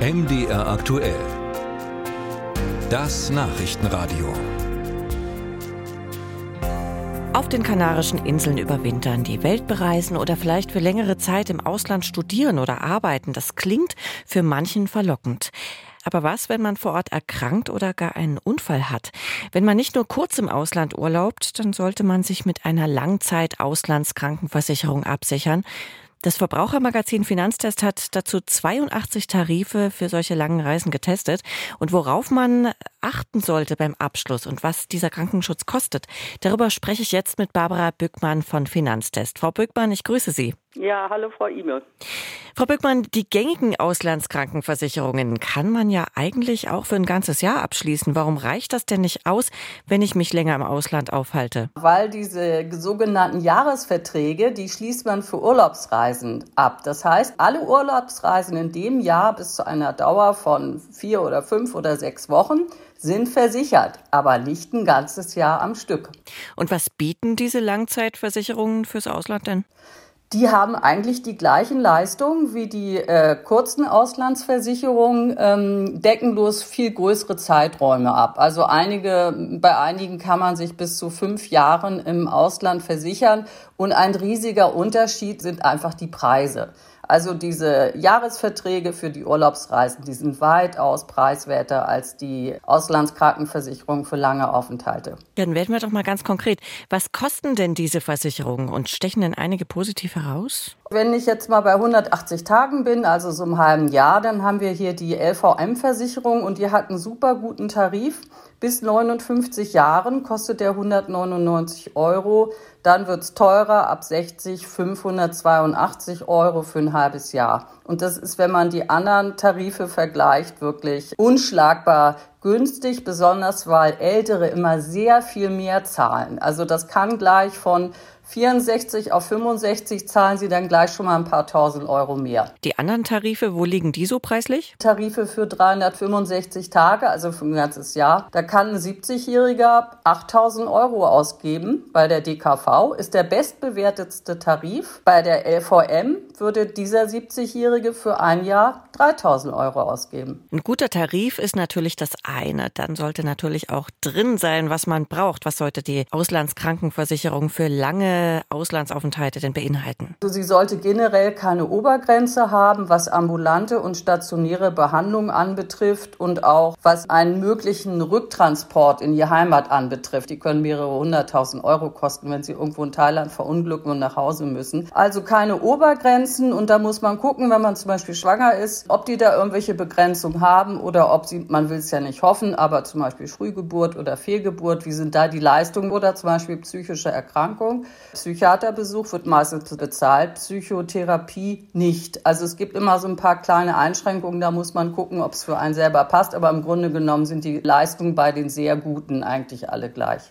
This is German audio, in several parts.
MDR aktuell. Das Nachrichtenradio. Auf den Kanarischen Inseln überwintern, die Welt bereisen oder vielleicht für längere Zeit im Ausland studieren oder arbeiten, das klingt für manchen verlockend. Aber was, wenn man vor Ort erkrankt oder gar einen Unfall hat? Wenn man nicht nur kurz im Ausland urlaubt, dann sollte man sich mit einer Langzeit-Auslandskrankenversicherung absichern. Das Verbrauchermagazin Finanztest hat dazu 82 Tarife für solche langen Reisen getestet und worauf man achten sollte beim Abschluss und was dieser Krankenschutz kostet. Darüber spreche ich jetzt mit Barbara Bückmann von Finanztest. Frau Bückmann, ich grüße Sie. Ja, hallo Frau Ime. Frau Bückmann, die gängigen Auslandskrankenversicherungen kann man ja eigentlich auch für ein ganzes Jahr abschließen. Warum reicht das denn nicht aus, wenn ich mich länger im Ausland aufhalte? Weil diese sogenannten Jahresverträge, die schließt man für Urlaubsreisen ab. Das heißt, alle Urlaubsreisen in dem Jahr bis zu einer Dauer von vier oder fünf oder sechs Wochen sind versichert, aber nicht ein ganzes Jahr am Stück. Und was bieten diese Langzeitversicherungen fürs Ausland denn? Die haben eigentlich die gleichen Leistungen wie die äh, kurzen Auslandsversicherungen, ähm, decken bloß viel größere Zeiträume ab. Also einige, bei einigen kann man sich bis zu fünf Jahren im Ausland versichern und ein riesiger Unterschied sind einfach die Preise. Also diese Jahresverträge für die Urlaubsreisen, die sind weitaus preiswerter als die Auslandskrankenversicherung für lange Aufenthalte. Dann werden wir doch mal ganz konkret. Was kosten denn diese Versicherungen und stechen denn einige positiv heraus? Wenn ich jetzt mal bei 180 Tagen bin, also so einem halben Jahr, dann haben wir hier die LVM-Versicherung und die hat einen super guten Tarif. Bis 59 Jahren kostet der 199 Euro. Dann wird's teurer, ab 60 582 Euro für ein halbes Jahr. Und das ist, wenn man die anderen Tarife vergleicht, wirklich unschlagbar günstig, besonders weil Ältere immer sehr viel mehr zahlen. Also das kann gleich von 64 auf 65 zahlen Sie dann gleich schon mal ein paar tausend Euro mehr. Die anderen Tarife, wo liegen die so preislich? Tarife für 365 Tage, also für ein ganzes Jahr. Da kann ein 70-Jähriger 8000 Euro ausgeben. Bei der DKV ist der bestbewertetste Tarif. Bei der LVM würde dieser 70-Jährige für ein Jahr 3000 Euro ausgeben. Ein guter Tarif ist natürlich das eine. Dann sollte natürlich auch drin sein, was man braucht. Was sollte die Auslandskrankenversicherung für lange Auslandsaufenthalte denn beinhalten? Also sie sollte generell keine Obergrenze haben, was ambulante und stationäre Behandlung anbetrifft und auch was einen möglichen Rücktransport in die Heimat anbetrifft. Die können mehrere hunderttausend Euro kosten, wenn sie irgendwo in Thailand verunglücken und nach Hause müssen. Also keine Obergrenzen und da muss man gucken, wenn man zum Beispiel schwanger ist, ob die da irgendwelche Begrenzungen haben oder ob sie, man will es ja nicht hoffen, aber zum Beispiel Frühgeburt oder Fehlgeburt, wie sind da die Leistungen oder zum Beispiel psychische Erkrankung. Psychiaterbesuch wird meistens bezahlt, Psychotherapie nicht. Also es gibt immer so ein paar kleine Einschränkungen, da muss man gucken, ob es für einen selber passt. Aber im Grunde genommen sind die Leistungen bei den sehr guten eigentlich alle gleich.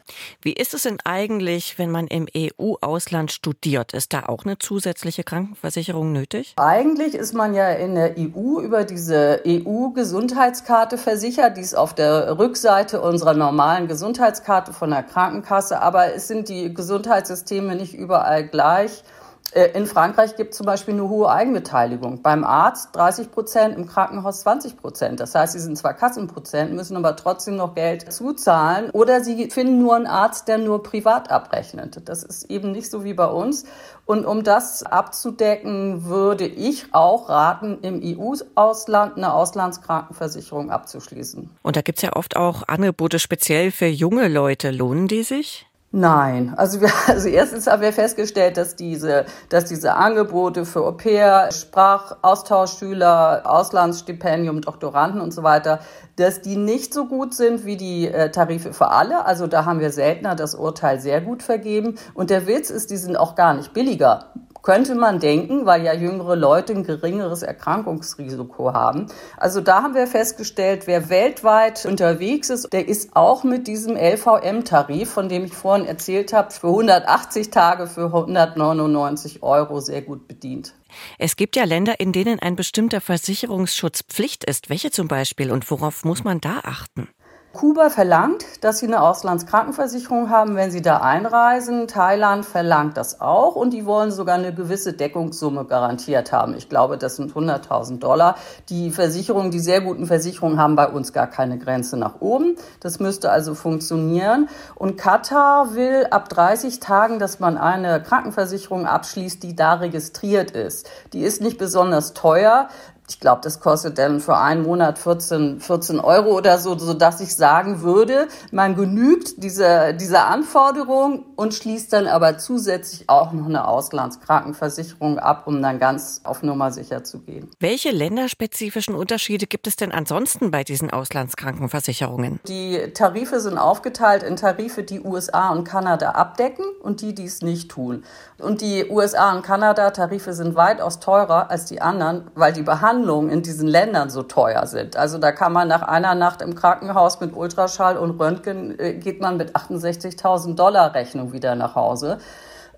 Wie ist es denn eigentlich, wenn man im EU-Ausland studiert? Ist da auch eine zusätzliche Krankenversicherung nötig? Eigentlich ist man ja in der EU über diese EU-Gesundheitskarte versichert. Die ist auf der Rückseite unserer normalen Gesundheitskarte von der Krankenkasse. Aber es sind die Gesundheitssysteme Systeme nicht überall gleich. Äh, in Frankreich gibt es zum Beispiel eine hohe Eigenbeteiligung. Beim Arzt 30 Prozent, im Krankenhaus 20 Prozent. Das heißt, sie sind zwar Kassenprozent, müssen aber trotzdem noch Geld zuzahlen. Oder sie finden nur einen Arzt, der nur privat abrechnet. Das ist eben nicht so wie bei uns. Und um das abzudecken, würde ich auch raten, im EU-Ausland eine Auslandskrankenversicherung abzuschließen. Und da gibt es ja oft auch Angebote speziell für junge Leute. Lohnen die sich? Nein, also wir, also erstens haben wir festgestellt, dass diese, dass diese Angebote für Au pair, Sprachaustauschschüler, Auslandsstipendium, Doktoranden und so weiter, dass die nicht so gut sind wie die äh, Tarife für alle. Also da haben wir seltener das Urteil sehr gut vergeben. Und der Witz ist, die sind auch gar nicht billiger könnte man denken, weil ja jüngere Leute ein geringeres Erkrankungsrisiko haben. Also da haben wir festgestellt, wer weltweit unterwegs ist, der ist auch mit diesem LVM-Tarif, von dem ich vorhin erzählt habe, für 180 Tage für 199 Euro sehr gut bedient. Es gibt ja Länder, in denen ein bestimmter Versicherungsschutz Pflicht ist. Welche zum Beispiel und worauf muss man da achten? Kuba verlangt, dass sie eine Auslandskrankenversicherung haben, wenn sie da einreisen. Thailand verlangt das auch und die wollen sogar eine gewisse Deckungssumme garantiert haben. Ich glaube, das sind 100.000 Dollar. Die Versicherungen, die sehr guten Versicherungen haben bei uns gar keine Grenze nach oben. Das müsste also funktionieren. Und Katar will ab 30 Tagen, dass man eine Krankenversicherung abschließt, die da registriert ist. Die ist nicht besonders teuer ich glaube, das kostet dann für einen Monat 14, 14 Euro oder so, so dass ich sagen würde, man genügt dieser, dieser Anforderung und schließt dann aber zusätzlich auch noch eine Auslandskrankenversicherung ab, um dann ganz auf Nummer sicher zu gehen. Welche länderspezifischen Unterschiede gibt es denn ansonsten bei diesen Auslandskrankenversicherungen? Die Tarife sind aufgeteilt in Tarife, die USA und Kanada abdecken und die, die es nicht tun. Und die USA und Kanada Tarife sind weitaus teurer als die anderen, weil die Behandlung Behandlungen in diesen Ländern so teuer sind. Also da kann man nach einer Nacht im Krankenhaus mit Ultraschall und Röntgen äh, geht man mit 68.000 Dollar Rechnung wieder nach Hause.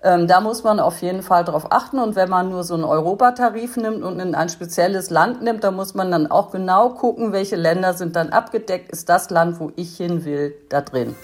Ähm, da muss man auf jeden Fall drauf achten. Und wenn man nur so einen Europatarif nimmt und in ein spezielles Land nimmt, dann muss man dann auch genau gucken, welche Länder sind dann abgedeckt. Ist das Land, wo ich hin will, da drin?